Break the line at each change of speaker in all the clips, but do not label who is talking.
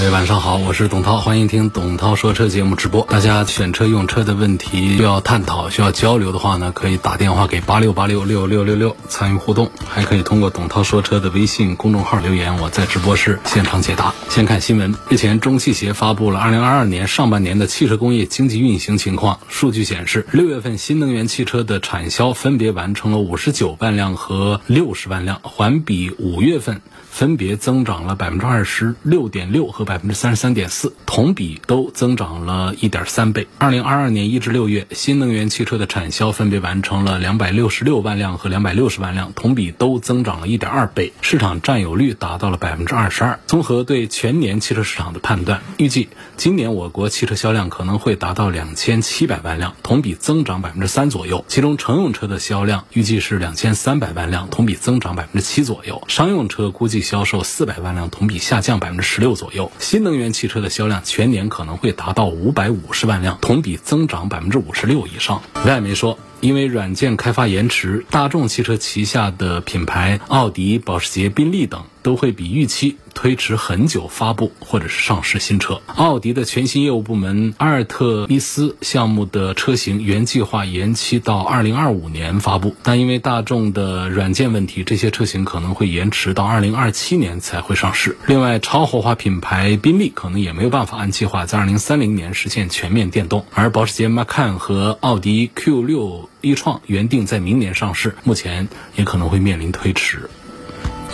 各位晚上好，我是董涛，欢迎听董涛说车节目直播。大家选车用车的问题需要探讨、需要交流的话呢，可以打电话给八六八六六六六六参与互动，还可以通过董涛说车的微信公众号留言，我在直播室现场解答。先看新闻，日前中汽协发布了二零二二年上半年的汽车工业经济运行情况。数据显示，六月份新能源汽车的产销分别完成了五十九万辆和六十万辆，环比五月份。分别增长了百分之二十六点六和百分之三十三点四，同比都增长了一点三倍。二零二二年一至六月，新能源汽车的产销分别完成了两百六十六万辆和两百六十万辆，同比都增长了一点二倍，市场占有率达到了百分之二十二。综合对全年汽车市场的判断，预计今年我国汽车销量可能会达到两千七百万辆，同比增长百分之三左右。其中乘用车的销量预计是两千三百万辆，同比增长百分之七左右。商用车估计。销售四百万辆，同比下降百分之十六左右。新能源汽车的销量全年可能会达到五百五十万辆，同比增长百分之五十六以上。外媒说。因为软件开发延迟，大众汽车旗下的品牌奥迪、保时捷、宾利等都会比预期推迟很久发布或者是上市新车。奥迪的全新业务部门阿尔特密斯项目的车型原计划延期到二零二五年发布，但因为大众的软件问题，这些车型可能会延迟到二零二七年才会上市。另外，超豪华品牌宾利可能也没有办法按计划在二零三零年实现全面电动，而保时捷 Macan 和奥迪 Q 六。一创原定在明年上市，目前也可能会面临推迟。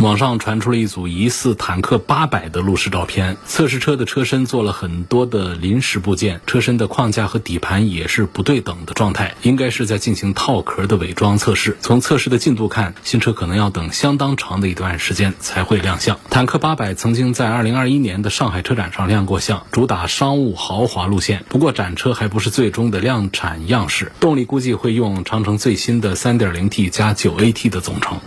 网上传出了一组疑似坦克八百的路试照片，测试车的车身做了很多的临时部件，车身的框架和底盘也是不对等的状态，应该是在进行套壳的伪装测试。从测试的进度看，新车可能要等相当长的一段时间才会亮相。坦克八百曾经在二零二一年的上海车展上亮过相，主打商务豪华路线，不过展车还不是最终的量产样式。动力估计会用长城最新的三点零 T 加九 AT 的总成。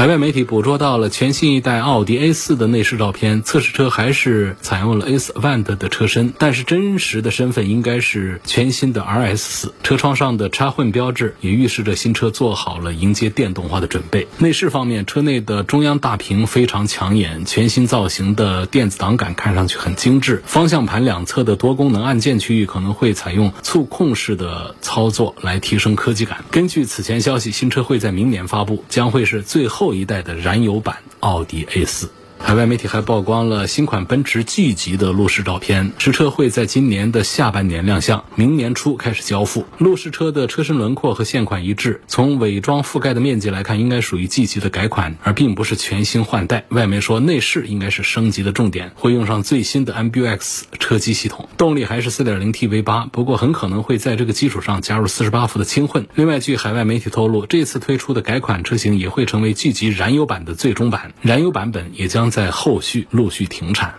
海外媒体捕捉到了全新一代奥迪 A4 的内饰照片，测试车还是采用了 S Avant 的车身，但是真实的身份应该是全新的 RS4。车窗上的插混标志也预示着新车做好了迎接电动化的准备。内饰方面，车内的中央大屏非常抢眼，全新造型的电子档杆看上去很精致。方向盘两侧的多功能按键区域可能会采用触控式的操作来提升科技感。根据此前消息，新车会在明年发布，将会是最后。一代的燃油版奥迪 A 四。海外媒体还曝光了新款奔驰 G 级的路试照片，实车会在今年的下半年亮相，明年初开始交付。路试车的车身轮廓和现款一致，从伪装覆盖的面积来看，应该属于 G 级的改款，而并不是全新换代。外媒说内饰应该是升级的重点，会用上最新的 MBUX 车机系统，动力还是 4.0T V8，不过很可能会在这个基础上加入48伏的轻混。另外，据海外媒体透露，这次推出的改款车型也会成为 G 级燃油版的最终版，燃油版本也将。在后续陆续停产。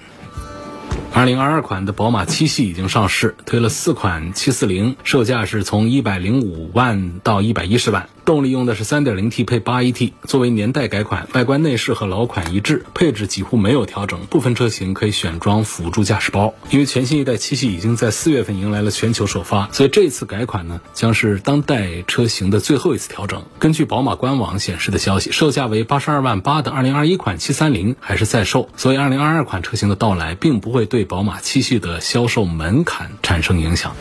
二零二二款的宝马七系已经上市，推了四款七四零，售价是从一百零五万到一百一十万。动力用的是 3.0T 配 8AT，作为年代改款，外观内饰和老款一致，配置几乎没有调整，部分车型可以选装辅助驾驶包。因为全新一代七系已经在四月份迎来了全球首发，所以这次改款呢将是当代车型的最后一次调整。根据宝马官网显示的消息，售价为八十二万八的2021款730还是在售，所以2022款车型的到来并不会对宝马七系的销售门槛产生影响。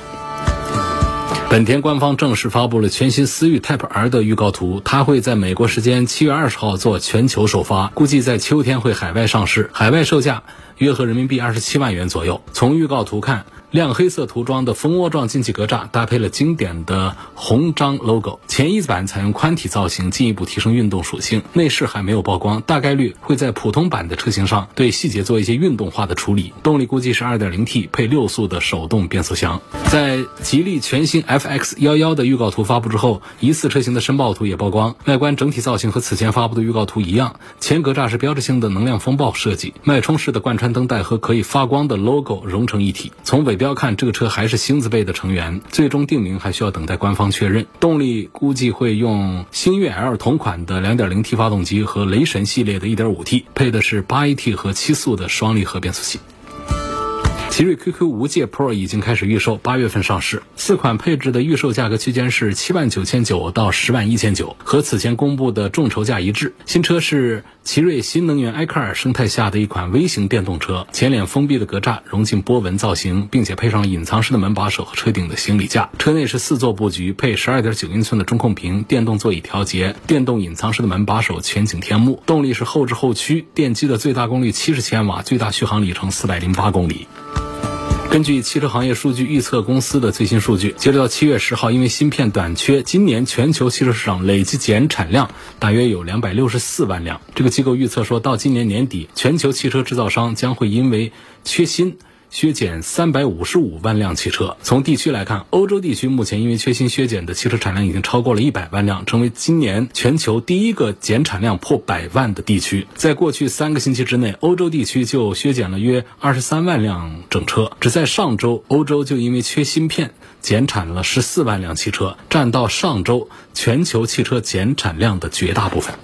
本田官方正式发布了全新思域 Type R 的预告图，它会在美国时间七月二十号做全球首发，估计在秋天会海外上市，海外售价约合人民币二十七万元左右。从预告图看。亮黑色涂装的蜂窝状进气格栅搭配了经典的红章 logo，前翼子板采用宽体造型，进一步提升运动属性。内饰还没有曝光，大概率会在普通版的车型上对细节做一些运动化的处理。动力估计是 2.0T 配六速的手动变速箱。在吉利全新 FX 幺幺的预告图发布之后，疑似车型的申报图也曝光，外观整体造型和此前发布的预告图一样，前格栅是标志性的能量风暴设计，脉冲式的贯穿灯带和可以发光的 logo 融成一体。从尾不要看，这个车还是星字辈的成员，最终定名还需要等待官方确认。动力估计会用星越 L 同款的 2.0T 发动机和雷神系列的 1.5T，配的是 8AT 和七速的双离合变速器。奇瑞 QQ 无界 Pro 已经开始预售，八月份上市。四款配置的预售价格区间是七万九千九到十万一千九，和此前公布的众筹价一致。新车是奇瑞新能源埃克尔生态下的一款微型电动车，前脸封闭的格栅融进波纹造型，并且配上隐藏式的门把手和车顶的行李架。车内是四座布局，配十二点九英寸的中控屏，电动座椅调节，电动隐藏式的门把手，全景天幕。动力是后置后驱，电机的最大功率七十千瓦，最大续航里程四百零八公里。根据汽车行业数据预测公司的最新数据，截止到七月十号，因为芯片短缺，今年全球汽车市场累计减产量大约有两百六十四万辆。这个机构预测说，到今年年底，全球汽车制造商将会因为缺芯。削减三百五十五万辆汽车。从地区来看，欧洲地区目前因为缺芯削减的汽车产量已经超过了一百万辆，成为今年全球第一个减产量破百万的地区。在过去三个星期之内，欧洲地区就削减了约二十三万辆整车。只在上周，欧洲就因为缺芯片减产了十四万辆汽车，占到上周全球汽车减产量的绝大部分。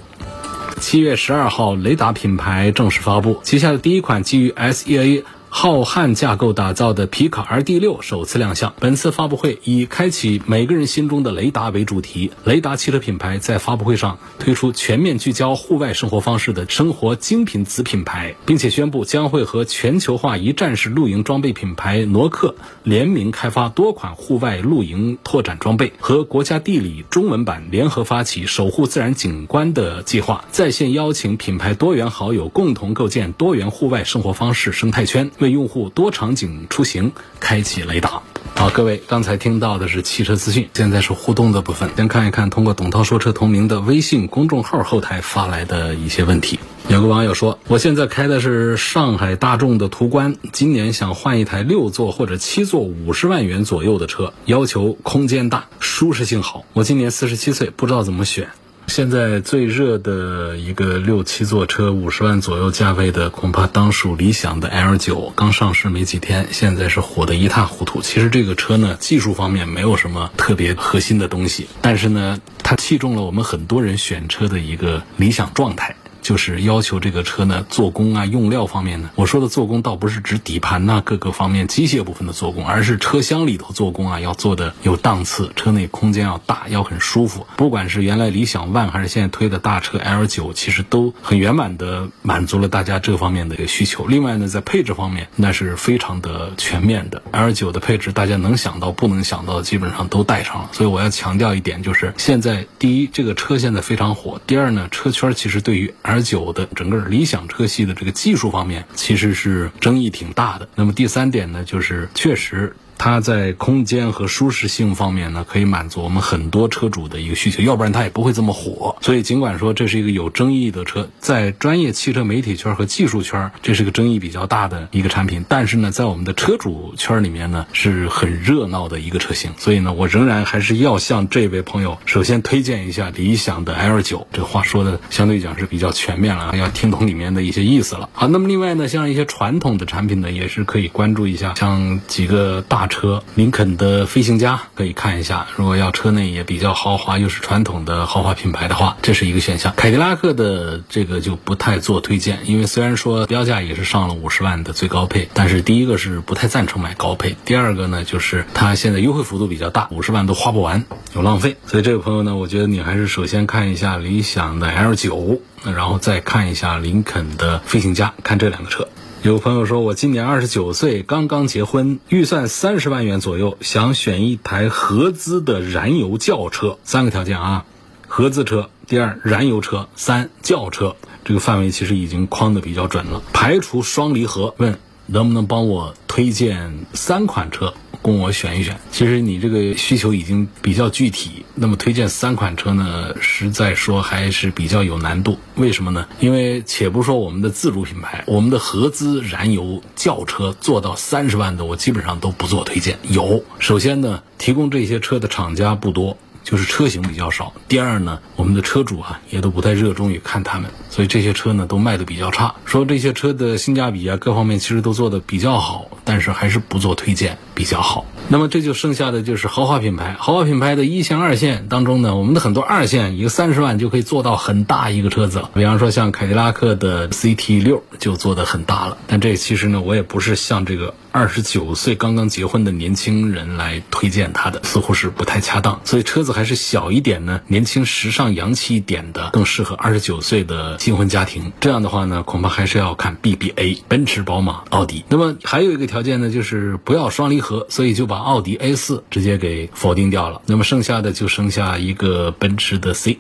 七月十二号，雷达品牌正式发布旗下的第一款基于 SEA。浩瀚架构打造的皮卡 RD6 首次亮相。本次发布会以“开启每个人心中的雷达”为主题。雷达汽车品牌在发布会上推出全面聚焦户外生活方式的生活精品子品牌，并且宣布将会和全球化一站式露营装备品牌挪克联名开发多款户外露营拓展装备，和国家地理中文版联合发起守护自然景观的计划，在线邀请品牌多元好友共同构建多元户外生活方式生态圈。用户多场景出行开启雷达。好，各位刚才听到的是汽车资讯，现在是互动的部分。先看一看通过“董涛说车”同名的微信公众号后台发来的一些问题。有个网友说，我现在开的是上海大众的途观，今年想换一台六座或者七座五十万元左右的车，要求空间大、舒适性好。我今年四十七岁，不知道怎么选。现在最热的一个六七座车，五十万左右价位的，恐怕当属理想的 L 九，刚上市没几天，现在是火得一塌糊涂。其实这个车呢，技术方面没有什么特别核心的东西，但是呢，它器重了我们很多人选车的一个理想状态。就是要求这个车呢，做工啊、用料方面呢，我说的做工倒不是指底盘呐各个方面机械部分的做工，而是车厢里头做工啊，要做的有档次，车内空间要大，要很舒服。不管是原来理想 ONE 还是现在推的大车 L 九，其实都很圆满的满足了大家这方面的一个需求。另外呢，在配置方面，那是非常的全面的。L 九的配置，大家能想到不能想到基本上都带上了。所以我要强调一点，就是现在第一，这个车现在非常火；第二呢，车圈其实对于 L 而九的整个理想车系的这个技术方面，其实是争议挺大的。那么第三点呢，就是确实。它在空间和舒适性方面呢，可以满足我们很多车主的一个需求，要不然它也不会这么火。所以尽管说这是一个有争议的车，在专业汽车媒体圈和技术圈，这是个争议比较大的一个产品。但是呢，在我们的车主圈里面呢，是很热闹的一个车型。所以呢，我仍然还是要向这位朋友首先推荐一下理想的 L 九。这话说的相对讲是比较全面了，要听懂里面的一些意思了。好，那么另外呢，像一些传统的产品呢，也是可以关注一下，像几个大。车林肯的飞行家可以看一下，如果要车内也比较豪华，又是传统的豪华品牌的话，这是一个选项。凯迪拉克的这个就不太做推荐，因为虽然说标价也是上了五十万的最高配，但是第一个是不太赞成买高配，第二个呢就是它现在优惠幅度比较大，五十万都花不完，有浪费。所以这位朋友呢，我觉得你还是首先看一下理想的 L 九，然后再看一下林肯的飞行家，看这两个车。有朋友说，我今年二十九岁，刚刚结婚，预算三十万元左右，想选一台合资的燃油轿车。三个条件啊，合资车，第二燃油车，三轿车。这个范围其实已经框的比较准了，排除双离合。问能不能帮我推荐三款车？供我选一选。其实你这个需求已经比较具体，那么推荐三款车呢，实在说还是比较有难度。为什么呢？因为且不说我们的自主品牌，我们的合资燃油轿车做到三十万的，我基本上都不做推荐。有，首先呢，提供这些车的厂家不多，就是车型比较少。第二呢，我们的车主啊也都不太热衷于看他们。所以这些车呢都卖的比较差。说这些车的性价比啊，各方面其实都做的比较好，但是还是不做推荐比较好。那么这就剩下的就是豪华品牌，豪华品牌的一线、二线当中呢，我们的很多二线一个三十万就可以做到很大一个车子了。比方说像凯迪拉克的 CT 六就做的很大了，但这其实呢，我也不是像这个。二十九岁刚刚结婚的年轻人来推荐它的，似乎是不太恰当。所以车子还是小一点呢，年轻、时尚、洋气一点的，更适合二十九岁的新婚家庭。这样的话呢，恐怕还是要看 BBA，奔驰、宝马、奥迪。那么还有一个条件呢，就是不要双离合，所以就把奥迪 A 四直接给否定掉了。那么剩下的就剩下一个奔驰的 C。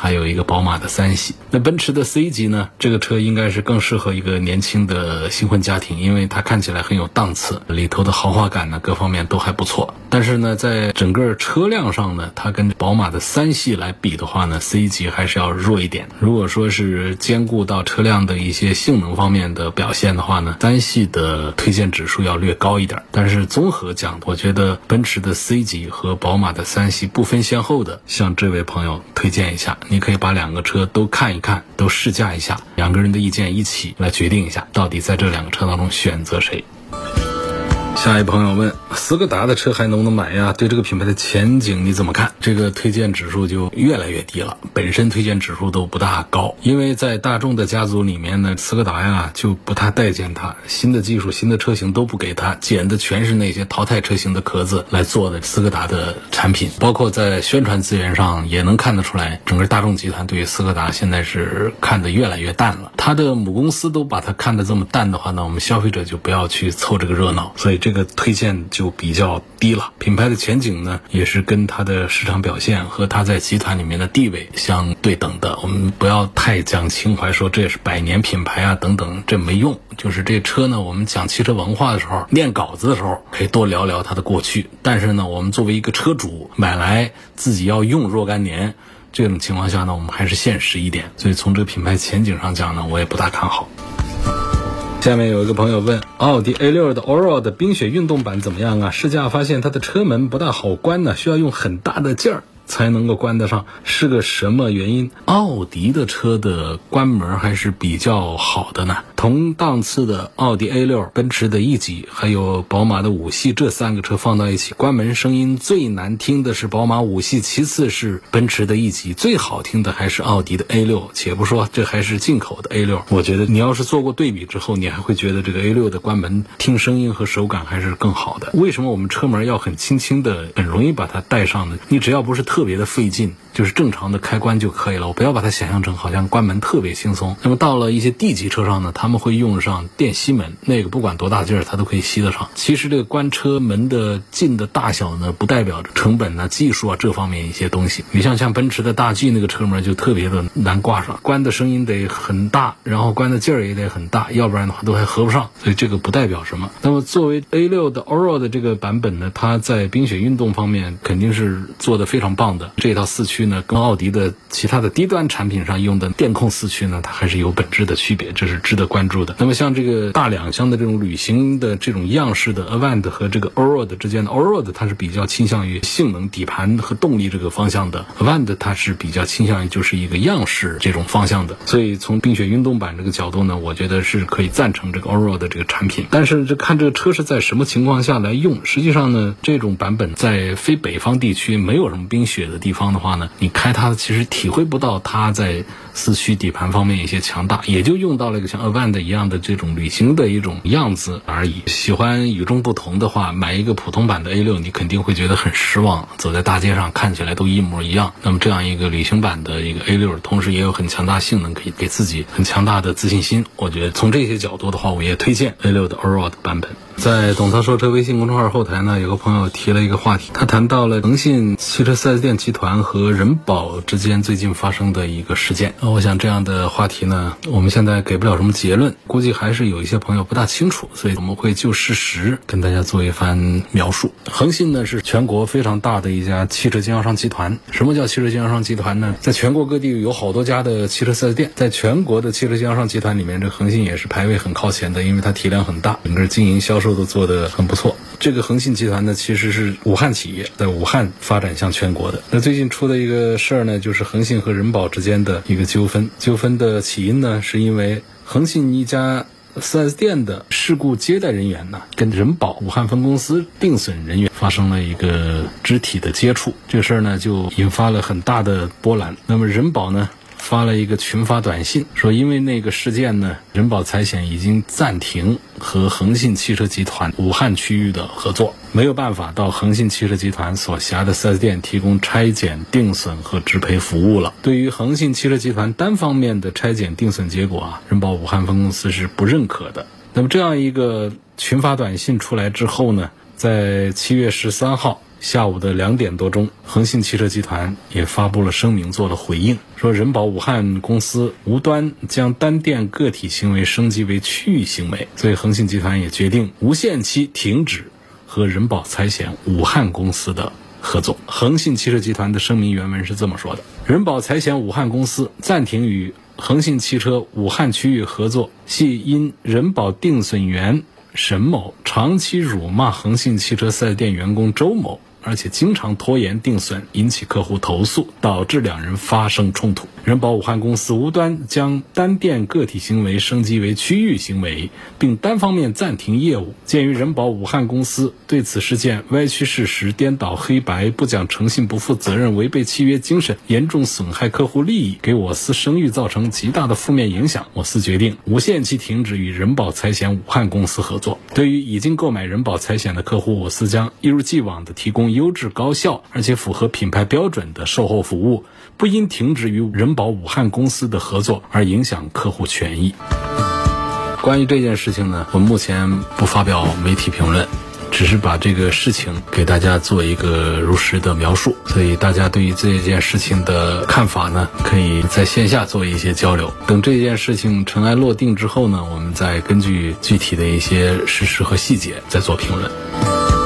还有一个宝马的三系，那奔驰的 C 级呢？这个车应该是更适合一个年轻的新婚家庭，因为它看起来很有档次，里头的豪华感呢，各方面都还不错。但是呢，在整个车辆上呢，它跟宝马的三系来比的话呢，C 级还是要弱一点。如果说是兼顾到车辆的一些性能方面的表现的话呢，三系的推荐指数要略高一点。但是综合讲，我觉得奔驰的 C 级和宝马的三系不分先后的向这位朋友推荐一下。你可以把两个车都看一看，都试驾一下，两个人的意见一起来决定一下，到底在这两个车当中选择谁。下一朋友问：斯柯达的车还能不能买呀？对这个品牌的前景你怎么看？这个推荐指数就越来越低了，本身推荐指数都不大高。因为在大众的家族里面呢，斯柯达呀就不太待见它，新的技术、新的车型都不给它，捡的全是那些淘汰车型的壳子来做的斯柯达的产品。包括在宣传资源上也能看得出来，整个大众集团对于斯柯达现在是看得越来越淡了。它的母公司都把它看得这么淡的话呢，我们消费者就不要去凑这个热闹。所以这。这个推荐就比较低了，品牌的前景呢，也是跟它的市场表现和它在集团里面的地位相对等的。我们不要太讲情怀，说这也是百年品牌啊等等，这没用。就是这车呢，我们讲汽车文化的时候，念稿子的时候可以多聊聊它的过去。但是呢，我们作为一个车主买来自己要用若干年，这种情况下呢，我们还是现实一点。所以从这个品牌前景上讲呢，我也不大看好。下面有一个朋友问：奥迪 A 六的 Allroad 的冰雪运动版怎么样啊？试驾发现它的车门不大好关呢，需要用很大的劲儿。才能够关得上，是个什么原因？奥迪的车的关门还是比较好的呢。同档次的奥迪 A6、奔驰的 E 级，还有宝马的五系这三个车放到一起，关门声音最难听的是宝马五系，其次是奔驰的 E 级，最好听的还是奥迪的 A6。且不说这还是进口的 A6，我觉得你要是做过对比之后，你还会觉得这个 A6 的关门听声音和手感还是更好的。为什么我们车门要很轻轻的，很容易把它带上呢？你只要不是特特别的费劲，就是正常的开关就可以了。我不要把它想象成好像关门特别轻松。那么到了一些 D 级车上呢，他们会用上电吸门，那个不管多大劲儿，它都可以吸得上。其实这个关车门的劲的大小呢，不代表着成本呢、技术啊这方面一些东西。你像像奔驰的大 G 那个车门就特别的难挂上，关的声音得很大，然后关的劲儿也得很大，要不然的话都还合不上。所以这个不代表什么。那么作为 A6 的 Oro 的这个版本呢，它在冰雪运动方面肯定是做的非常棒。的这套四驱呢，跟奥迪的其他的低端产品上用的电控四驱呢，它还是有本质的区别，这是值得关注的。那么像这个大两厢的这种旅行的这种样式的 Avant 和这个 Allroad 之间的 Allroad，它是比较倾向于性能、底盘和动力这个方向的，Avant 它是比较倾向于就是一个样式这种方向的。所以从冰雪运动版这个角度呢，我觉得是可以赞成这个 Allroad 这个产品。但是这看这个车是在什么情况下来用，实际上呢，这种版本在非北方地区没有什么冰雪。雪的地方的话呢，你开它其实体会不到它在四驱底盘方面一些强大，也就用到了一个像 Avant 一样的这种旅行的一种样子而已。喜欢与众不同的话，买一个普通版的 A6，你肯定会觉得很失望。走在大街上看起来都一模一样。那么这样一个旅行版的一个 A6，同时也有很强大性能，可以给自己很强大的自信心。我觉得从这些角度的话，我也推荐 A6 的 Allroad 版本。在董涛说车微信公众号后台呢，有个朋友提了一个话题，他谈到了腾讯汽车 4S 店集团和人保之间最近发生的一个事件。我想这样的话题呢，我们现在给不了什么结论，估计还是有一些朋友不大清楚，所以我们会就事实跟大家做一番描述。恒信呢是全国非常大的一家汽车经销商集团。什么叫汽车经销商集团呢？在全国各地有好多家的汽车 4S 店，在全国的汽车经销商集团里面，这恒信也是排位很靠前的，因为它体量很大，整个经营销售。都做得很不错。这个恒信集团呢，其实是武汉企业，在武汉发展向全国的。那最近出的一个事儿呢，就是恒信和人保之间的一个纠纷。纠纷的起因呢，是因为恒信一家 4S 店的事故接待人员呢，跟人保武汉分公司定损人员发生了一个肢体的接触。这事儿呢，就引发了很大的波澜。那么人保呢？发了一个群发短信，说因为那个事件呢，人保财险已经暂停和恒信汽车集团武汉区域的合作，没有办法到恒信汽车集团所辖的 4S 店提供拆检、定损和直赔服务了。对于恒信汽车集团单方面的拆检定损结果啊，人保武汉分公司是不认可的。那么这样一个群发短信出来之后呢，在七月十三号。下午的两点多钟，恒信汽车集团也发布了声明，做了回应，说人保武汉公司无端将单店个体行为升级为区域行为，所以恒信集团也决定无限期停止和人保财险武汉公司的合作。恒信汽车集团的声明原文是这么说的：人保财险武汉公司暂停与恒信汽车武汉区域合作，系因人保定损员沈某长期辱骂恒信汽车四 S 店员工周某。而且经常拖延定损，引起客户投诉，导致两人发生冲突。人保武汉公司无端将单店个体行为升级为区域行为，并单方面暂停业务。鉴于人保武汉公司对此事件歪曲事实、颠倒黑白、不讲诚信、不负责任、违背契约精神，严重损害客户利益，给我司声誉造成极大的负面影响，我司决定无限期停止与人保财险武汉公司合作。对于已经购买人保财险的客户，我司将一如既往的提供优质、高效而且符合品牌标准的售后服务，不因停止与人。保武汉公司的合作而影响客户权益。关于这件事情呢，我目前不发表媒体评论，只是把这个事情给大家做一个如实的描述。所以大家对于这件事情的看法呢，可以在线下做一些交流。等这件事情尘埃落定之后呢，我们再根据具体的一些事实和细节再做评论。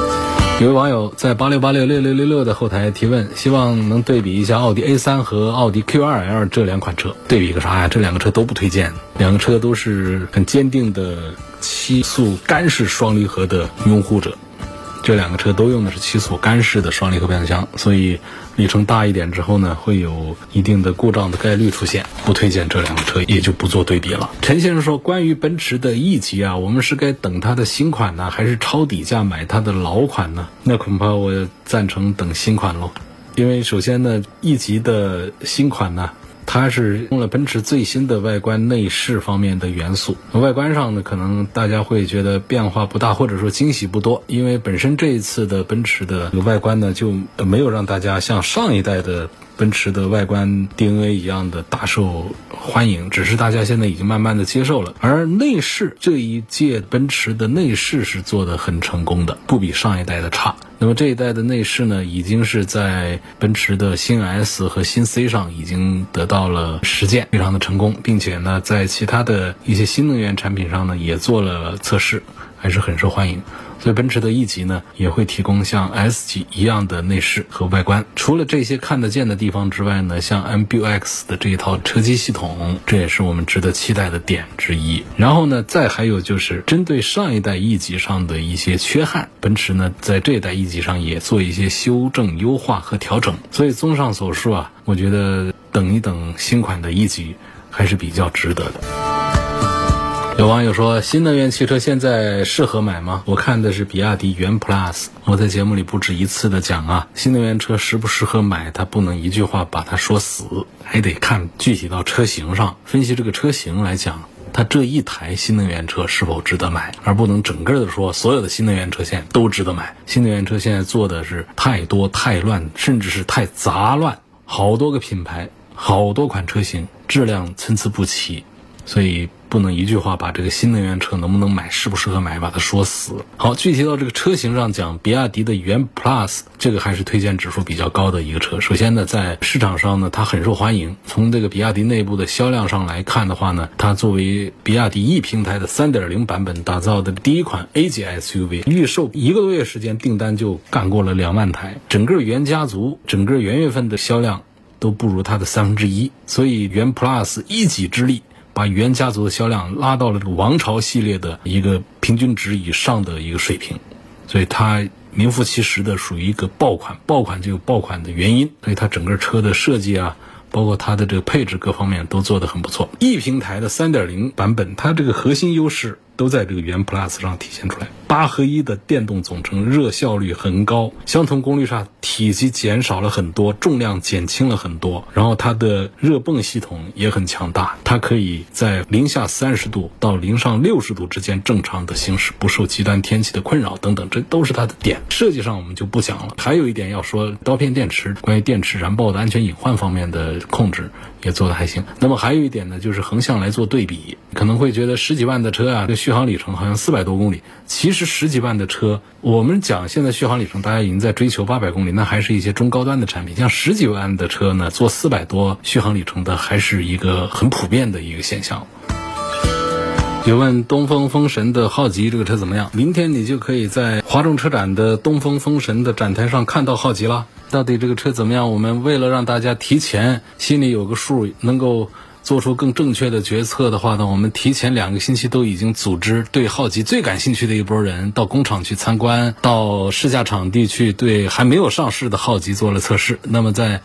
有位网友在八六八六六六六六的后台提问，希望能对比一下奥迪 A 三和奥迪 Q 二 L 这两款车，对比个啥呀？这两个车都不推荐，两个车都是很坚定的七速干式双离合的拥护者。这两个车都用的是七速干式的双离合变速箱，所以里程大一点之后呢，会有一定的故障的概率出现。不推荐这两个车，也就不做对比了。陈先生说，关于奔驰的 E 级啊，我们是该等它的新款呢，还是抄底价买它的老款呢？那恐怕我赞成等新款喽，因为首先呢，E 级的新款呢。它是用了奔驰最新的外观内饰方面的元素，外观上呢，可能大家会觉得变化不大，或者说惊喜不多，因为本身这一次的奔驰的外观呢，就没有让大家像上一代的。奔驰的外观 DNA 一样的大受欢迎，只是大家现在已经慢慢的接受了。而内饰这一届奔驰的内饰是做的很成功的，不比上一代的差。那么这一代的内饰呢，已经是在奔驰的新 S 和新 C 上已经得到了实践，非常的成功，并且呢，在其他的一些新能源产品上呢，也做了测试，还是很受欢迎。所以奔驰的 E 级呢，也会提供像 S 级一样的内饰和外观。除了这些看得见的地方之外呢，像 MBUX 的这一套车机系统，这也是我们值得期待的点之一。然后呢，再还有就是针对上一代 E 级上的一些缺憾，奔驰呢在这一代 E 级上也做一些修正、优化和调整。所以综上所述啊，我觉得等一等新款的 E 级还是比较值得的。有网友说，新能源汽车现在适合买吗？我看的是比亚迪元 Plus。我在节目里不止一次的讲啊，新能源车适不适合买，它不能一句话把它说死，还得看具体到车型上分析。这个车型来讲，它这一台新能源车是否值得买，而不能整个的说所有的新能源车现在都值得买。新能源车现在做的是太多太乱，甚至是太杂乱，好多个品牌，好多款车型，质量参差不齐，所以。不能一句话把这个新能源车能不能买、适不适合买把它说死。好，具体到这个车型上讲，比亚迪的元 Plus 这个还是推荐指数比较高的一个车。首先呢，在市场上呢，它很受欢迎。从这个比亚迪内部的销量上来看的话呢，它作为比亚迪 E 平台的3.0版本打造的第一款 A 级 SUV，预售一个多月时间订单就干过了两万台。整个元家族整个元月份的销量都不如它的三分之一，所以元 Plus 一己之力。把语言家族的销量拉到了这个王朝系列的一个平均值以上的一个水平，所以它名副其实的属于一个爆款。爆款就有爆款的原因，所以它整个车的设计啊。包括它的这个配置各方面都做得很不错。E 平台的3.0版本，它这个核心优势都在这个元 Plus 上体现出来。八合一的电动总成，热效率很高，相同功率上体积减少了很多，重量减轻了很多。然后它的热泵系统也很强大，它可以在零下三十度到零上六十度之间正常的行驶，不受极端天气的困扰等等，这都是它的点。设计上我们就不讲了。还有一点要说，刀片电池，关于电池燃爆的安全隐患方面的控制也做的还行。那么还有一点呢，就是横向来做对比，可能会觉得十几万的车啊，这续航里程好像四百多公里，其实。十几万的车，我们讲现在续航里程，大家已经在追求八百公里，那还是一些中高端的产品。像十几万的车呢，做四百多续航里程的，还是一个很普遍的一个现象。有问东风风神的浩吉这个车怎么样？明天你就可以在华众车展的东风风神的展台上看到浩吉了。到底这个车怎么样？我们为了让大家提前心里有个数，能够。做出更正确的决策的话呢，我们提前两个星期都已经组织对浩吉最感兴趣的一波人到工厂去参观，到试驾场地去对还没有上市的浩吉做了测试。那么在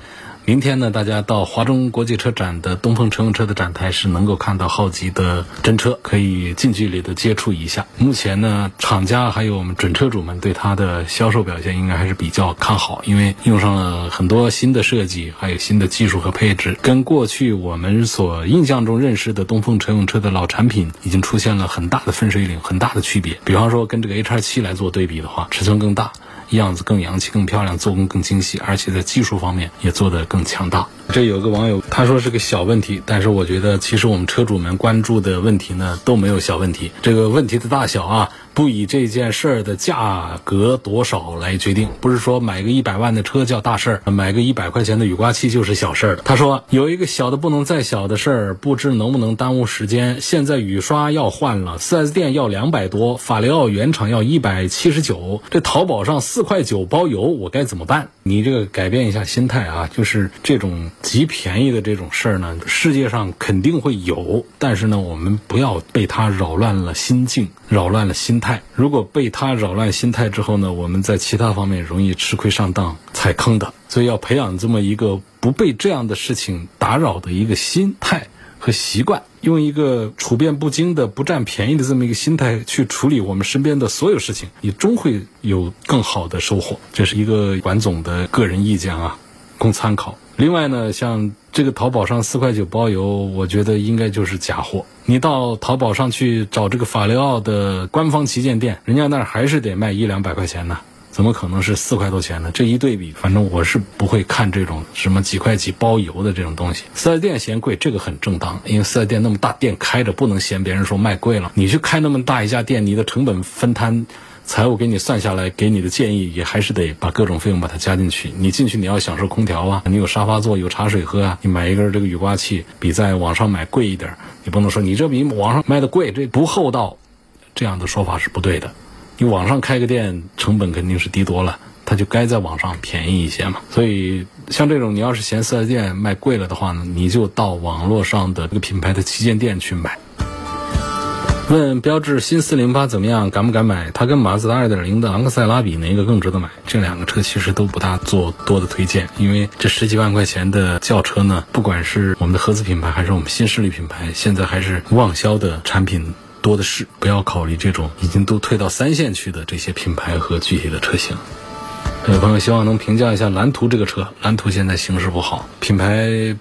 明天呢，大家到华中国际车展的东风乘用车的展台是能够看到浩吉的真车，可以近距离的接触一下。目前呢，厂家还有我们准车主们对它的销售表现应该还是比较看好，因为用上了很多新的设计，还有新的技术和配置，跟过去我们所印象中认识的东风乘用车的老产品已经出现了很大的分水岭，很大的区别。比方说跟这个 H 七来做对比的话，尺寸更大。样子更洋气、更漂亮，做工更精细，而且在技术方面也做得更强大。这有个网友他说是个小问题，但是我觉得其实我们车主们关注的问题呢都没有小问题。这个问题的大小啊。不以这件事儿的价格多少来决定，不是说买个一百万的车叫大事儿，买个一百块钱的雨刮器就是小事儿。他说有一个小的不能再小的事儿，不知能不能耽误时间。现在雨刷要换了，4S 店要两百多，法雷奥原厂要一百七十九，这淘宝上四块九包邮，我该怎么办？你这个改变一下心态啊，就是这种极便宜的这种事儿呢，世界上肯定会有，但是呢，我们不要被它扰乱了心境，扰乱了心态。如果被它扰乱心态之后呢，我们在其他方面容易吃亏上当、踩坑的。所以要培养这么一个不被这样的事情打扰的一个心态和习惯，用一个处变不惊的、不占便宜的这么一个心态去处理我们身边的所有事情，你终会有更好的收获。这是一个管总的个人意见啊，供参考。另外呢，像这个淘宝上四块九包邮，我觉得应该就是假货。你到淘宝上去找这个法雷奥的官方旗舰店，人家那儿还是得卖一两百块钱呢，怎么可能是四块多钱呢？这一对比，反正我是不会看这种什么几块几包邮的这种东西。四 S 店嫌贵，这个很正当，因为四 S 店那么大店开着，不能嫌别人说卖贵了。你去开那么大一家店，你的成本分摊。财务给你算下来，给你的建议也还是得把各种费用把它加进去。你进去你要享受空调啊，你有沙发坐，有茶水喝啊。你买一根这个雨刮器，比在网上买贵一点。你不能说你这比网上卖的贵，这不厚道。这样的说法是不对的。你网上开个店，成本肯定是低多了，它就该在网上便宜一些嘛。所以像这种，你要是嫌四 S 店卖贵了的话呢，你就到网络上的这个品牌的旗舰店去买。问标致新四零八怎么样？敢不敢买？它跟马自达二点零的昂克赛拉比，哪个更值得买？这两个车其实都不大做多的推荐，因为这十几万块钱的轿车呢，不管是我们的合资品牌还是我们新势力品牌，现在还是旺销的产品多的是。不要考虑这种已经都退到三线去的这些品牌和具体的车型。有朋友希望能评价一下蓝图这个车，蓝图现在形势不好，品牌。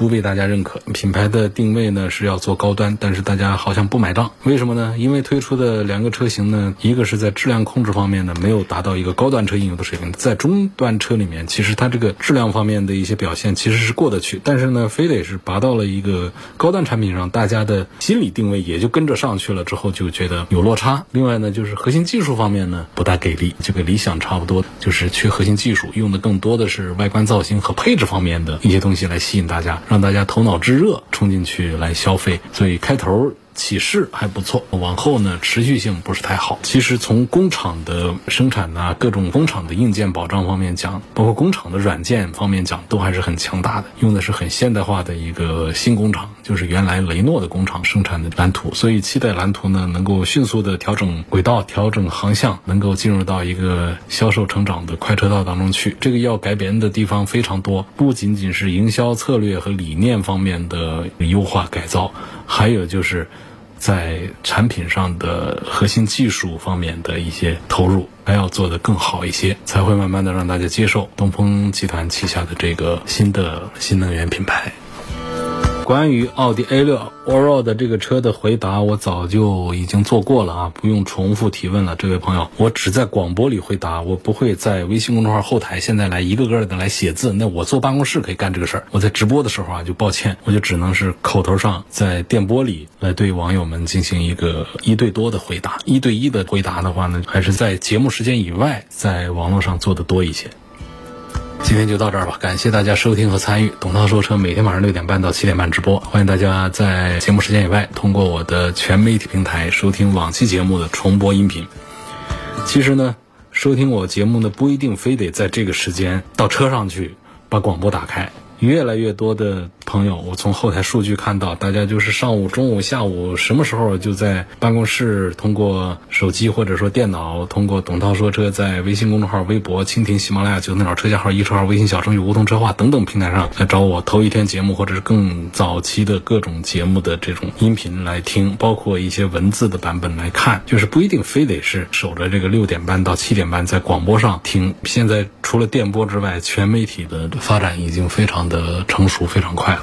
不被大家认可，品牌的定位呢是要做高端，但是大家好像不买账，为什么呢？因为推出的两个车型呢，一个是在质量控制方面呢没有达到一个高端车应有的水平，在中端车里面，其实它这个质量方面的一些表现其实是过得去，但是呢，非得是拔到了一个高端产品上，大家的心理定位也就跟着上去了，之后就觉得有落差。另外呢，就是核心技术方面呢不大给力，就跟理想差不多，就是缺核心技术，用的更多的是外观造型和配置方面的一些东西来吸引大家。让大家头脑炙热冲进去来消费，所以开头起势还不错，往后呢持续性不是太好。其实从工厂的生产呐，各种工厂的硬件保障方面讲，包括工厂的软件方面讲，都还是很强大的，用的是很现代化的一个新工厂，就是原来雷诺的工厂生产的蓝图，所以期待蓝图呢能够迅速的调整轨道、调整航向，能够进入到一个销售成长的快车道当中去。这个要改变的地方非常多，不仅仅是营销策略和理念方面的优化改造，还有就是。在产品上的核心技术方面的一些投入，还要做得更好一些，才会慢慢的让大家接受东风集团旗下的这个新的新能源品牌。关于奥迪 A 六 Allroad 这个车的回答，我早就已经做过了啊，不用重复提问了，这位朋友，我只在广播里回答，我不会在微信公众号后台现在来一个个的来写字，那我坐办公室可以干这个事儿，我在直播的时候啊就抱歉，我就只能是口头上在电波里来对网友们进行一个一对多的回答，一对一的回答的话呢，还是在节目时间以外，在网络上做的多一些。今天就到这儿吧，感谢大家收听和参与。董涛说车每天晚上六点半到七点半直播，欢迎大家在节目时间以外，通过我的全媒体平台收听往期节目的重播音频。其实呢，收听我节目呢不一定非得在这个时间到车上去把广播打开，越来越多的。朋友，我从后台数据看到，大家就是上午、中午、下午什么时候就在办公室通过手机或者说电脑，通过董涛说车在微信公众号、微博、蜻蜓、喜马拉雅、九头鸟车架号、一车号、微信小程序、梧桐车话等等平台上来找我头一天节目或者是更早期的各种节目的这种音频来听，包括一些文字的版本来看，就是不一定非得是守着这个六点半到七点半在广播上听。现在除了电波之外，全媒体的发展已经非常的成熟，非常快。